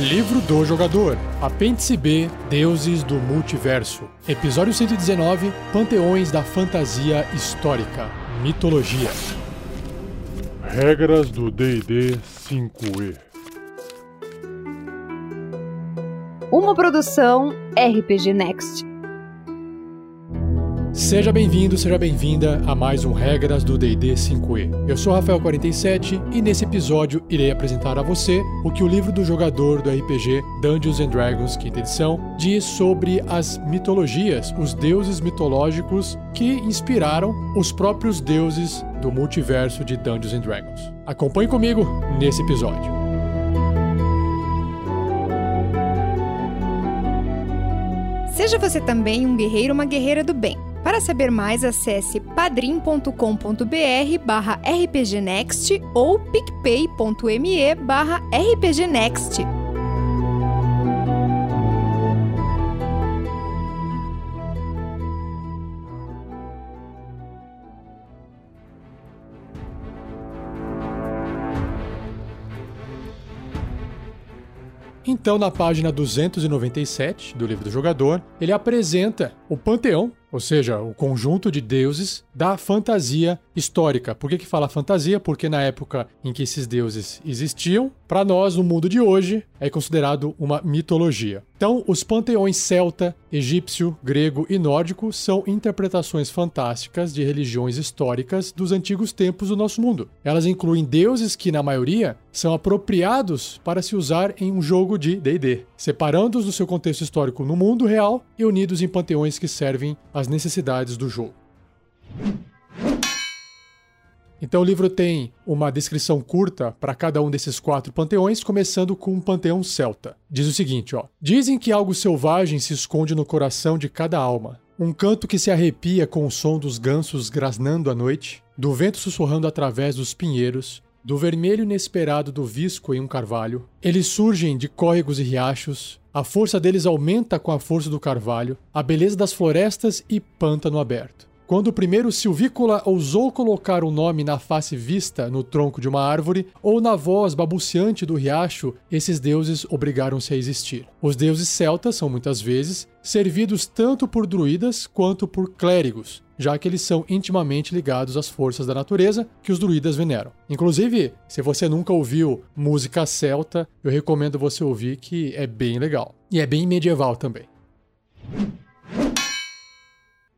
Livro do Jogador, Apêndice B, Deuses do Multiverso. Episódio 119, Panteões da Fantasia Histórica, Mitologia. Regras do D&D 5e. Uma produção RPG Next. Seja bem-vindo, seja bem-vinda a mais um Regras do D&D 5e. Eu sou Rafael47 e nesse episódio irei apresentar a você o que o livro do jogador do RPG Dungeons and Dragons, quinta edição, diz sobre as mitologias, os deuses mitológicos que inspiraram os próprios deuses do multiverso de Dungeons and Dragons. Acompanhe comigo nesse episódio. Seja você também um guerreiro ou uma guerreira do bem. Para saber mais, acesse padrim.com.br barra rpgnext ou picpay.me barra rpgnext. Então, na página 297 do livro do jogador, ele apresenta o panteão ou seja, o conjunto de deuses da fantasia histórica. Por que, que fala fantasia? Porque na época em que esses deuses existiam, para nós, no mundo de hoje, é considerado uma mitologia. Então, os panteões celta, egípcio, grego e nórdico são interpretações fantásticas de religiões históricas dos antigos tempos do nosso mundo. Elas incluem deuses que, na maioria, são apropriados para se usar em um jogo de D&D, separando-os do seu contexto histórico no mundo real e unidos em panteões que servem às necessidades do jogo. Então o livro tem uma descrição curta para cada um desses quatro panteões, começando com um panteão celta. Diz o seguinte, ó: Dizem que algo selvagem se esconde no coração de cada alma. Um canto que se arrepia com o som dos gansos grasnando à noite, do vento sussurrando através dos pinheiros, do vermelho inesperado do visco em um carvalho. Eles surgem de córregos e riachos, a força deles aumenta com a força do carvalho, a beleza das florestas e pântano aberto. Quando o primeiro silvícola ousou colocar o um nome na face vista no tronco de uma árvore ou na voz babuciante do riacho, esses deuses obrigaram-se a existir. Os deuses celtas são muitas vezes servidos tanto por druidas quanto por clérigos, já que eles são intimamente ligados às forças da natureza que os druidas veneram. Inclusive, se você nunca ouviu música celta, eu recomendo você ouvir que é bem legal. E é bem medieval também.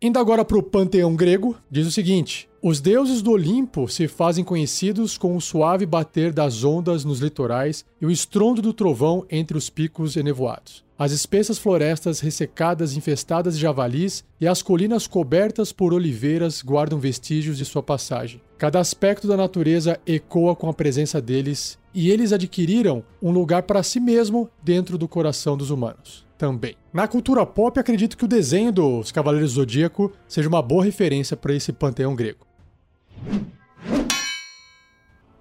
Indo agora para o panteão grego, diz o seguinte: Os deuses do Olimpo se fazem conhecidos com o suave bater das ondas nos litorais e o estrondo do trovão entre os picos enevoados. As espessas florestas ressecadas infestadas de javalis e as colinas cobertas por oliveiras guardam vestígios de sua passagem. Cada aspecto da natureza ecoa com a presença deles e eles adquiriram um lugar para si mesmo dentro do coração dos humanos também. Na cultura pop, acredito que o desenho dos Cavaleiros do Zodíaco seja uma boa referência para esse panteão grego.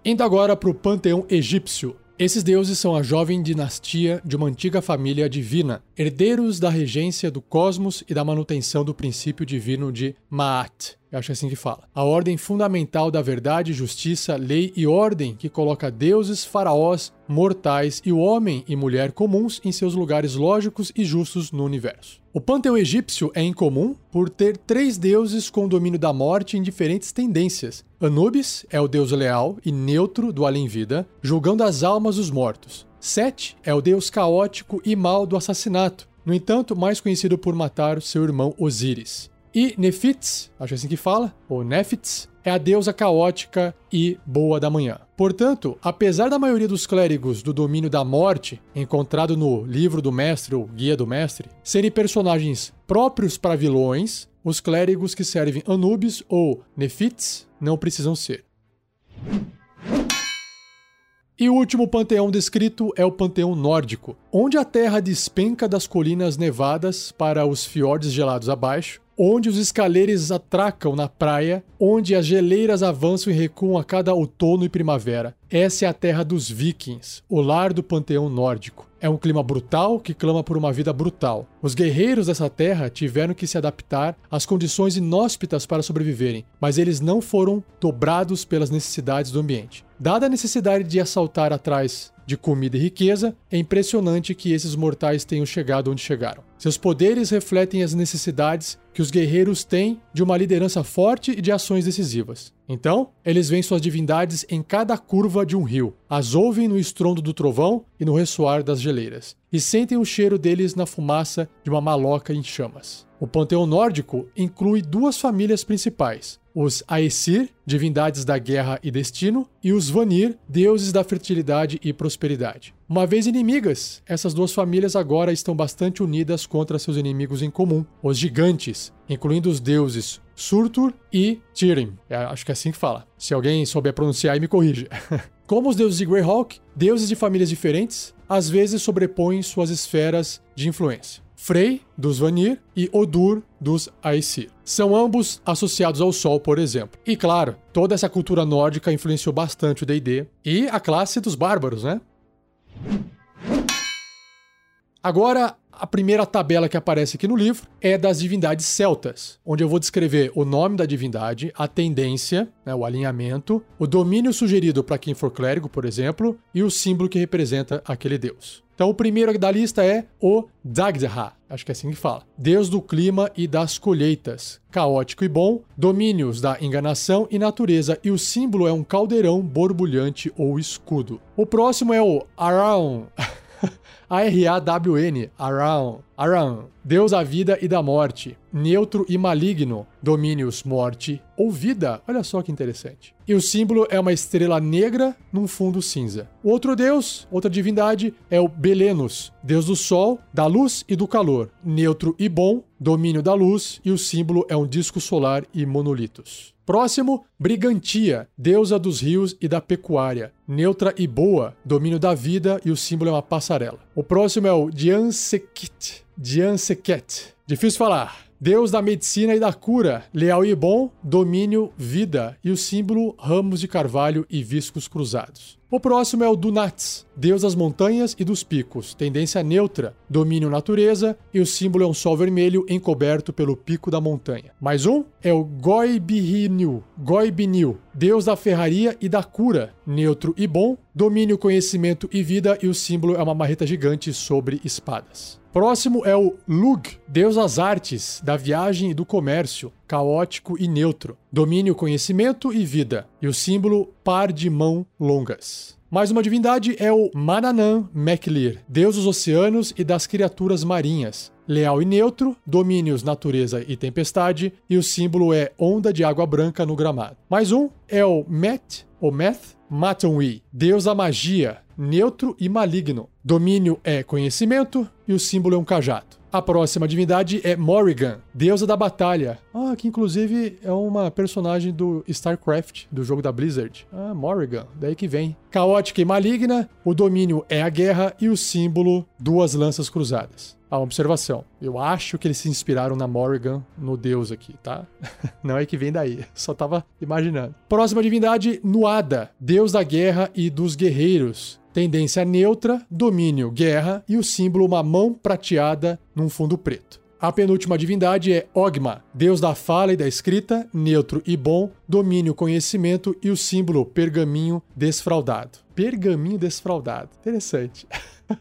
Indo agora para o panteão egípcio. Esses deuses são a jovem dinastia de uma antiga família divina, herdeiros da regência do cosmos e da manutenção do princípio divino de Maat. Eu acho assim que fala. A ordem fundamental da verdade, justiça, lei e ordem que coloca deuses, faraós, mortais e o homem e mulher comuns em seus lugares lógicos e justos no universo. O panteão egípcio é incomum por ter três deuses com domínio da morte em diferentes tendências. Anubis é o deus leal e neutro do além-vida, julgando as almas dos mortos. Set é o deus caótico e mal do assassinato, no entanto, mais conhecido por matar seu irmão Osíris. E Nefits, acho assim que fala, ou Nefits, é a deusa caótica e boa da manhã. Portanto, apesar da maioria dos clérigos do domínio da morte, encontrado no livro do mestre ou guia do mestre, serem personagens próprios para vilões, os clérigos que servem Anubis ou Nefits não precisam ser. E o último panteão descrito é o panteão nórdico, onde a terra despenca das colinas nevadas para os fiordes gelados abaixo, onde os escaleiros atracam na praia, onde as geleiras avançam e recuam a cada outono e primavera. Essa é a terra dos vikings, o lar do panteão nórdico. é um clima brutal que clama por uma vida brutal. Os guerreiros dessa terra tiveram que se adaptar às condições inóspitas para sobreviverem, mas eles não foram dobrados pelas necessidades do ambiente. Dada a necessidade de assaltar atrás de comida e riqueza, é impressionante que esses mortais tenham chegado onde chegaram. Seus poderes refletem as necessidades que os guerreiros têm de uma liderança forte e de ações decisivas. Então, eles veem suas divindades em cada curva de um rio, as ouvem no estrondo do trovão e no ressoar das geleiras, e sentem o cheiro deles na fumaça de uma maloca em chamas. O panteão nórdico inclui duas famílias principais: os Aesir, divindades da guerra e destino, e os Vanir, deuses da fertilidade e prosperidade. Uma vez inimigas, essas duas famílias agora estão bastante unidas contra seus inimigos em comum, os gigantes, incluindo os deuses Surtur e Tirim. É, acho que é assim que fala. Se alguém souber pronunciar, me corrija. Como os deuses de Greyhawk, deuses de famílias diferentes às vezes sobrepõem suas esferas de influência. Frey, dos Vanir, e Odur, dos Aesir. São ambos associados ao Sol, por exemplo. E claro, toda essa cultura nórdica influenciou bastante o D&D e a classe dos bárbaros, né? Agora, a primeira tabela que aparece aqui no livro é das divindades celtas, onde eu vou descrever o nome da divindade, a tendência, né, o alinhamento, o domínio sugerido para quem for clérigo, por exemplo, e o símbolo que representa aquele deus. Então, o primeiro da lista é o Dagdha, acho que é assim que fala. Deus do clima e das colheitas, caótico e bom, domínios da enganação e natureza, e o símbolo é um caldeirão borbulhante ou escudo. O próximo é o Araun. A-R-A-W-N, Aran, Aran, Deus da vida e da morte, neutro e maligno, domínios morte ou vida. Olha só que interessante. E o símbolo é uma estrela negra num fundo cinza. Outro deus, outra divindade, é o Belenus, deus do sol, da luz e do calor, neutro e bom, domínio da luz, e o símbolo é um disco solar e monolitos. Próximo, Brigantia, deusa dos rios e da pecuária, neutra e boa, domínio da vida e o símbolo é uma passarela. O próximo é o Diansekit, Dianseket, difícil falar. Deus da medicina e da cura, leal e bom, domínio, vida e o símbolo ramos de carvalho e viscos cruzados. O próximo é o Dunats, deus das montanhas e dos picos, tendência neutra, domínio natureza e o símbolo é um sol vermelho encoberto pelo pico da montanha. Mais um é o Goibinil, Goibinil, deus da ferraria e da cura, neutro e bom, domínio, conhecimento e vida e o símbolo é uma marreta gigante sobre espadas. Próximo é o Lug, deus das artes, da viagem e do comércio, caótico e neutro. Domínio, conhecimento e vida. E o símbolo par de mão longas. Mais uma divindade é o Mananan Meklir, deus dos oceanos e das criaturas marinhas. Leal e neutro, domínios natureza e tempestade, e o símbolo é onda de água branca no gramado. Mais um é o Met, ou Meth, Matonwi, deus da magia, neutro e maligno. Domínio é conhecimento e o símbolo é um cajado. A próxima divindade é Morrigan, deusa da batalha. Ah, que inclusive é uma personagem do StarCraft, do jogo da Blizzard. Ah, Morrigan, daí que vem. Caótica e maligna, o domínio é a guerra e o símbolo duas lanças cruzadas. A observação. Eu acho que eles se inspiraram na Morrigan no deus aqui, tá? Não é que vem daí. Só tava imaginando. Próxima divindade, Nuada, deus da guerra e dos guerreiros. Tendência neutra, domínio, guerra e o símbolo uma mão prateada num fundo preto. A penúltima divindade é Ogma, deus da fala e da escrita, neutro e bom, domínio, conhecimento e o símbolo pergaminho desfraudado. Pergaminho desfraudado. Interessante.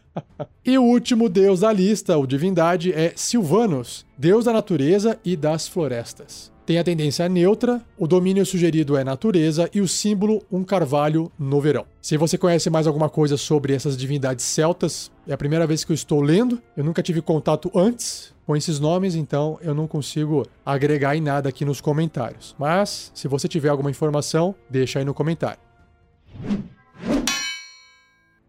e o último deus da lista, ou divindade, é Silvanus, deus da natureza e das florestas. Tem a tendência neutra, o domínio sugerido é natureza e o símbolo um carvalho no verão. Se você conhece mais alguma coisa sobre essas divindades celtas, é a primeira vez que eu estou lendo, eu nunca tive contato antes com esses nomes, então eu não consigo agregar em nada aqui nos comentários. Mas, se você tiver alguma informação, deixa aí no comentário.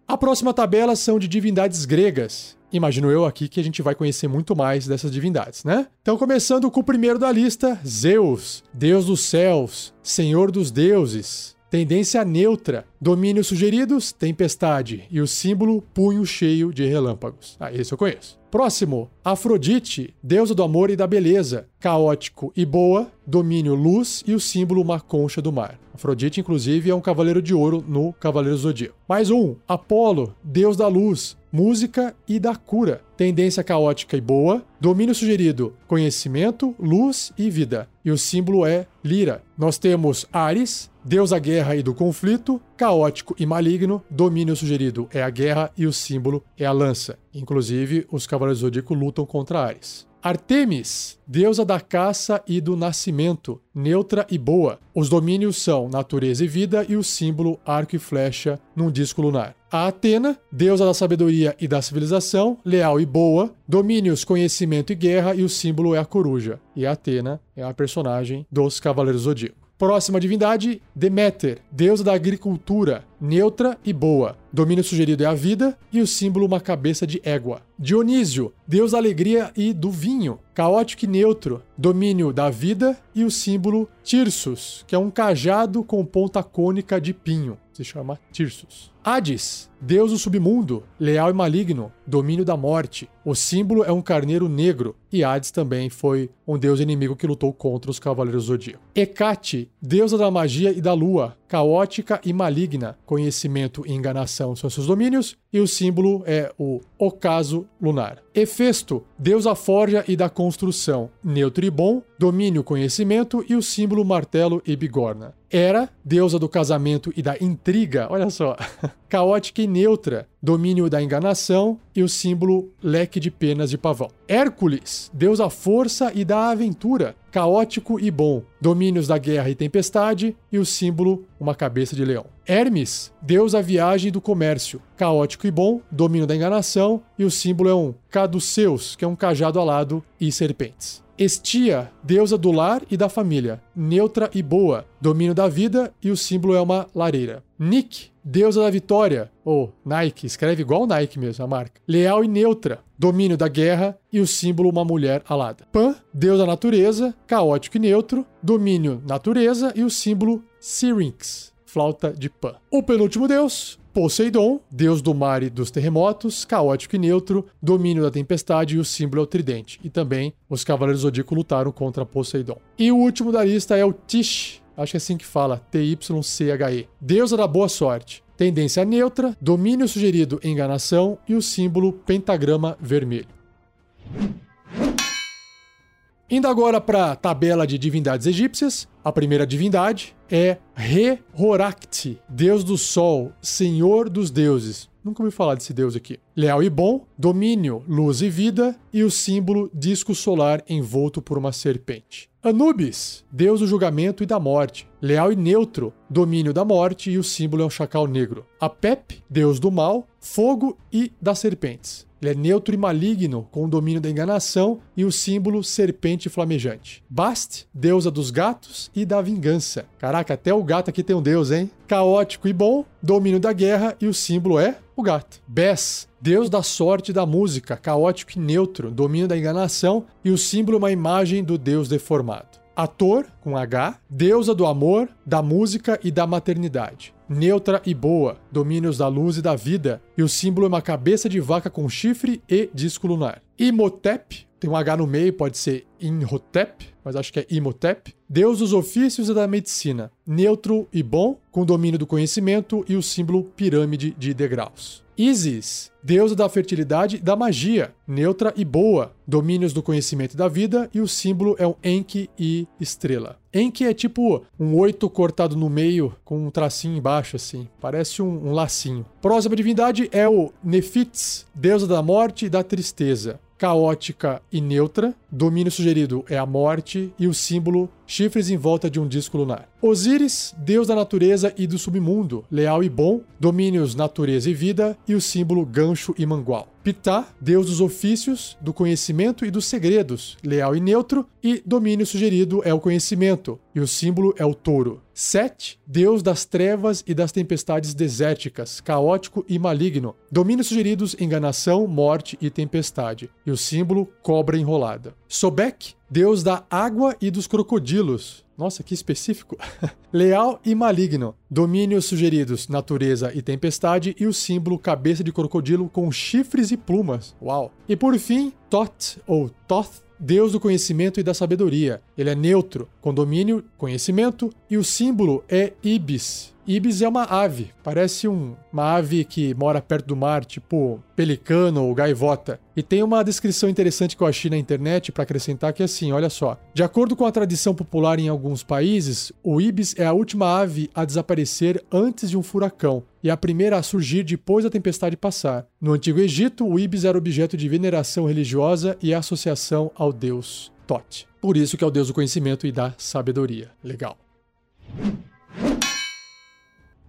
A próxima tabela são de divindades gregas. Imagino eu aqui que a gente vai conhecer muito mais dessas divindades, né? Então, começando com o primeiro da lista, Zeus, deus dos céus, senhor dos deuses. Tendência neutra, domínio sugeridos, tempestade e o símbolo punho cheio de relâmpagos. Ah, esse eu conheço. Próximo, Afrodite, deusa do amor e da beleza, caótico e boa, domínio luz e o símbolo uma concha do mar. Afrodite, inclusive, é um cavaleiro de ouro no Cavaleiro Zodíaco. Mais um, Apolo, deus da luz, música e da cura. Tendência caótica e boa. Domínio sugerido: conhecimento, luz e vida. E o símbolo é lira. Nós temos Ares, deus da guerra e do conflito, caótico e maligno. Domínio sugerido é a guerra e o símbolo é a lança. Inclusive, os Cavaleiros do Zodíaco lutam contra Ares. Artemis, deusa da caça e do nascimento, neutra e boa. Os domínios são natureza e vida e o símbolo arco e flecha num disco lunar. A Atena, deusa da sabedoria e da civilização, leal e boa, domínios, conhecimento e guerra e o símbolo é a coruja. E a Atena é a personagem dos Cavaleiros Zodíaco. Próxima divindade, Deméter, deusa da agricultura, neutra e boa. Domínio sugerido é a vida e o símbolo uma cabeça de égua. Dionísio, deus da alegria e do vinho, caótico e neutro. Domínio da vida e o símbolo Tirsus, que é um cajado com ponta cônica de pinho. Se chama Tirsus. Hades, deus do submundo, leal e maligno, domínio da morte. O símbolo é um carneiro negro, e Hades também foi um deus inimigo que lutou contra os Cavaleiros Zodíaco. Hecate, deusa da magia e da lua, caótica e maligna, conhecimento e enganação são seus domínios, e o símbolo é o ocaso lunar. Hefesto, deus da forja e da construção, neutro e bom, domínio conhecimento e o símbolo martelo e bigorna. Hera, deusa do casamento e da intriga, olha só, caótica e neutra, domínio da enganação e o símbolo leque de penas de pavão. Hércules, deus da força e da aventura, caótico e bom, domínios da guerra e tempestade e o símbolo uma cabeça de leão. Hermes, deus da viagem e do comércio, caótico e bom, domínio da enganação e o símbolo é um caduceus, que é um cajado alado e serpentes. Estia, deusa do lar e da família, neutra e boa, domínio da vida e o símbolo é uma lareira. Nick, deusa da vitória, ou Nike, escreve igual Nike mesmo, a marca. Leal e neutra, domínio da guerra e o símbolo uma mulher alada. Pan, deus da natureza, caótico e neutro, domínio natureza e o símbolo Syrinx, flauta de Pan. O penúltimo deus, Poseidon, deus do mar e dos terremotos, caótico e neutro, domínio da tempestade e o símbolo é o tridente. E também os Cavaleiros Zodíaco lutaram contra Poseidon. E o último da lista é o Tish, acho que é assim que fala, T-Y-C-H-E, deusa da boa sorte. Tendência neutra, domínio sugerido enganação e o símbolo pentagrama vermelho. Indo agora para a tabela de divindades egípcias, a primeira divindade é Re-Horakti, deus do sol, senhor dos deuses. Nunca ouvi falar desse deus aqui. Leal e bom, domínio, luz e vida e o símbolo disco solar envolto por uma serpente. Anubis, deus do julgamento e da morte. Leal e neutro, domínio da morte e o símbolo é um chacal negro. Apep, deus do mal, fogo e das serpentes. Ele é neutro e maligno, com o domínio da enganação e o símbolo serpente flamejante. Bast, deusa dos gatos e da vingança. Caraca, até o gato aqui tem um deus, hein? Caótico e bom, domínio da guerra e o símbolo é o gato. Bess, deus da sorte e da música, caótico e neutro, domínio da enganação e o símbolo é uma imagem do deus deformado. Ator, com H, deusa do amor, da música e da maternidade. Neutra e boa, domínios da luz e da vida, e o símbolo é uma cabeça de vaca com chifre e disco lunar. Imhotep, tem um H no meio, pode ser Inhotep, mas acho que é Imhotep. Deus dos ofícios e da medicina, neutro e bom, com domínio do conhecimento e o símbolo pirâmide de degraus. Isis, deusa da fertilidade e da magia, neutra e boa, domínios do conhecimento e da vida, e o símbolo é um Enki e estrela. Enki é tipo um oito cortado no meio com um tracinho embaixo, assim. Parece um, um lacinho. Próxima divindade é o Nephits, deusa da morte e da tristeza caótica e neutra. Domínio sugerido é a morte e o símbolo chifres em volta de um disco lunar. Osíris, deus da natureza e do submundo, leal e bom, domínios natureza e vida e o símbolo gancho e mangual. Pitá, deus dos ofícios, do conhecimento e dos segredos, leal e neutro, e domínio sugerido é o conhecimento, e o símbolo é o touro. Set, deus das trevas e das tempestades desérticas, caótico e maligno. Domínios sugeridos: enganação, morte e tempestade. E o símbolo: cobra enrolada. Sobek, deus da água e dos crocodilos. Nossa, que específico. Leal e maligno. Domínios sugeridos: natureza e tempestade e o símbolo cabeça de crocodilo com chifres e plumas. Uau. E por fim, Tot ou Toth, Deus do conhecimento e da sabedoria. Ele é neutro, condomínio, conhecimento, e o símbolo é ibis. Ibis é uma ave, parece um, uma ave que mora perto do mar, tipo pelicano ou gaivota. E tem uma descrição interessante que eu achei na internet para acrescentar que é assim, olha só. De acordo com a tradição popular em alguns países, o ibis é a última ave a desaparecer antes de um furacão e a primeira a surgir depois da tempestade passar. No Antigo Egito, o ibis era objeto de veneração religiosa e associação ao deus Tote. Por isso que é o deus do conhecimento e da sabedoria. Legal.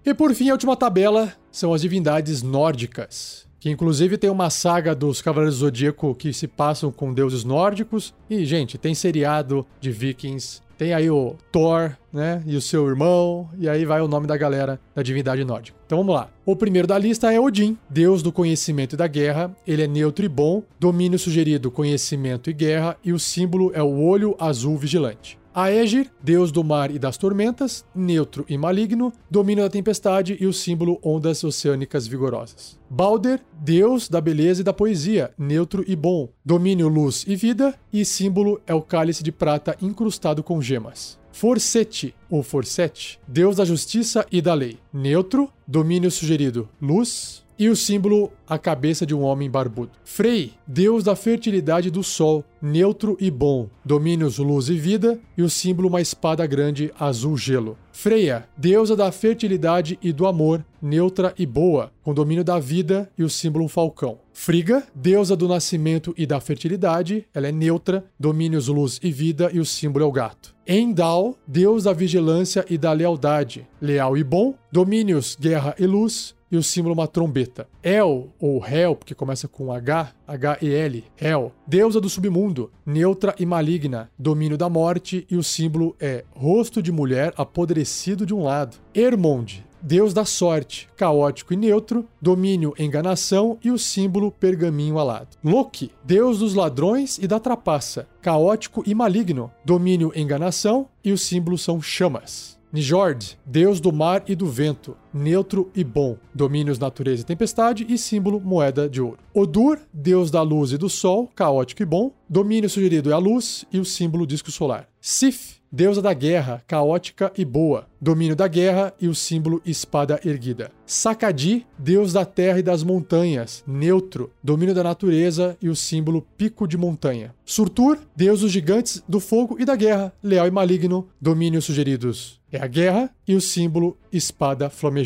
E por fim, a última tabela são as divindades nórdicas, que inclusive tem uma saga dos Cavaleiros do Zodíaco que se passam com deuses nórdicos. E, gente, tem seriado de vikings, tem aí o Thor, né, e o seu irmão, e aí vai o nome da galera da divindade nórdica. Então vamos lá. O primeiro da lista é Odin, deus do conhecimento e da guerra. Ele é neutro e bom, domínio sugerido conhecimento e guerra, e o símbolo é o olho azul vigilante. Aegir, deus do mar e das tormentas, neutro e maligno, domínio da tempestade e o símbolo ondas oceânicas vigorosas. Balder, deus da beleza e da poesia, neutro e bom, domínio luz e vida, e símbolo é o cálice de prata incrustado com gemas. Forsete, ou Forsete, deus da justiça e da lei, neutro, domínio sugerido luz, e o símbolo a cabeça de um homem barbudo. Frey, deus da fertilidade do sol, neutro e bom, domínios luz e vida, e o símbolo uma espada grande azul gelo. Freya, deusa da fertilidade e do amor, neutra e boa, com domínio da vida e o símbolo um falcão. Friga, deusa do nascimento e da fertilidade, ela é neutra, domínios luz e vida e o símbolo é o gato. Endal, deus da vigilância e da lealdade, leal e bom, domínios guerra e luz, e o símbolo uma trombeta. El, ou Hel, porque começa com H, H-E-L, Hel, deusa do submundo, neutra e maligna, domínio da morte, e o símbolo é rosto de mulher apodrecido de um lado. Ermond, deus da sorte, caótico e neutro, domínio enganação e o símbolo pergaminho alado. Loki, deus dos ladrões e da trapaça, caótico e maligno, domínio enganação e os símbolos são chamas. Njord, deus do mar e do vento, neutro e bom, domínios natureza e tempestade e símbolo moeda de ouro. Odur, deus da luz e do sol, caótico e bom, domínio sugerido é a luz e o símbolo disco solar. Sif, deusa da guerra, caótica e boa, domínio da guerra e o símbolo espada erguida. Sakadi, deus da terra e das montanhas, neutro, domínio da natureza e o símbolo pico de montanha. Surtur, deus dos gigantes, do fogo e da guerra, leal e maligno, domínios sugeridos é a guerra e o símbolo espada flamejante.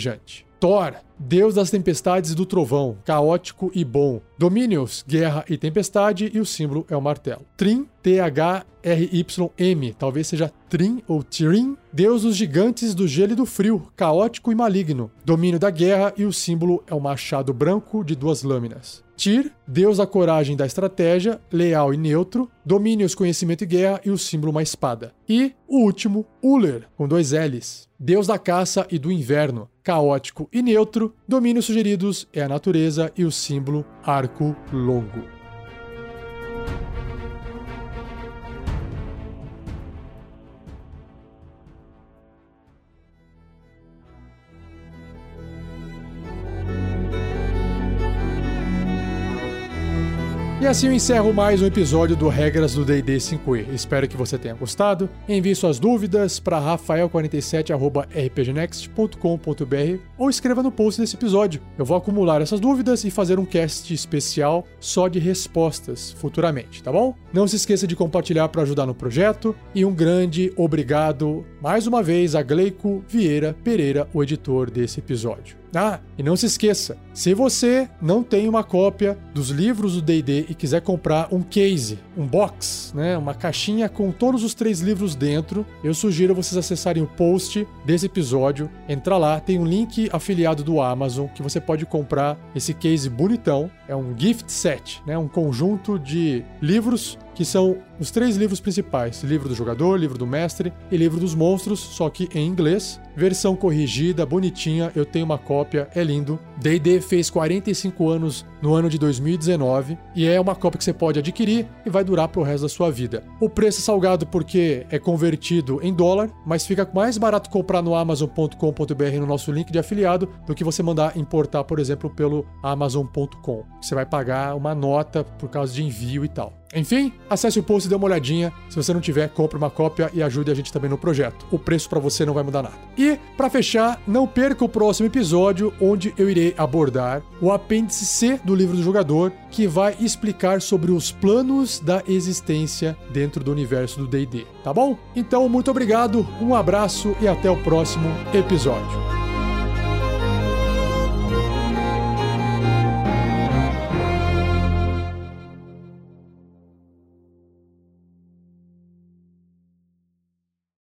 Thor, deus das tempestades e do trovão, caótico e bom. Domínios, guerra e tempestade, e o símbolo é o martelo. Trim, T-H-R-Y-M, talvez seja Trim ou Trim, deus dos gigantes do gelo e do frio, caótico e maligno. Domínio da guerra, e o símbolo é o machado branco de duas lâminas. Tyr, deus da coragem da estratégia, leal e neutro, domínios, conhecimento e guerra e o símbolo uma espada. E o último, Uller, com dois L's, deus da caça e do inverno, caótico e neutro, domínios sugeridos é a natureza e o símbolo arco longo. E assim eu encerro mais um episódio do Regras do D&D 5e. Espero que você tenha gostado. Envie suas dúvidas para rafael47@rpgnext.com.br ou escreva no post desse episódio. Eu vou acumular essas dúvidas e fazer um cast especial só de respostas futuramente, tá bom? Não se esqueça de compartilhar para ajudar no projeto e um grande obrigado mais uma vez a Gleico Vieira Pereira, o editor desse episódio. Ah, e não se esqueça, se você não tem uma cópia dos livros do D&D e quiser comprar um case, um box, né, uma caixinha com todos os três livros dentro, eu sugiro vocês acessarem o post desse episódio, entrar lá, tem um link afiliado do Amazon que você pode comprar esse case bonitão, é um gift set, né, um conjunto de livros que são os três livros principais: livro do jogador, livro do mestre e livro dos monstros, só que em inglês. Versão corrigida, bonitinha, eu tenho uma cópia, é lindo. D&D fez 45 anos no ano de 2019 e é uma cópia que você pode adquirir e vai durar pro resto da sua vida. O preço é salgado porque é convertido em dólar, mas fica mais barato comprar no amazon.com.br no nosso link de afiliado do que você mandar importar, por exemplo, pelo amazon.com. Você vai pagar uma nota por causa de envio e tal. Enfim, acesse o post e dê uma olhadinha. Se você não tiver, compre uma cópia e ajude a gente também no projeto. O preço para você não vai mudar nada. E, para fechar, não perca o próximo episódio, onde eu irei abordar o apêndice C do livro do jogador, que vai explicar sobre os planos da existência dentro do universo do DD. Tá bom? Então, muito obrigado, um abraço e até o próximo episódio.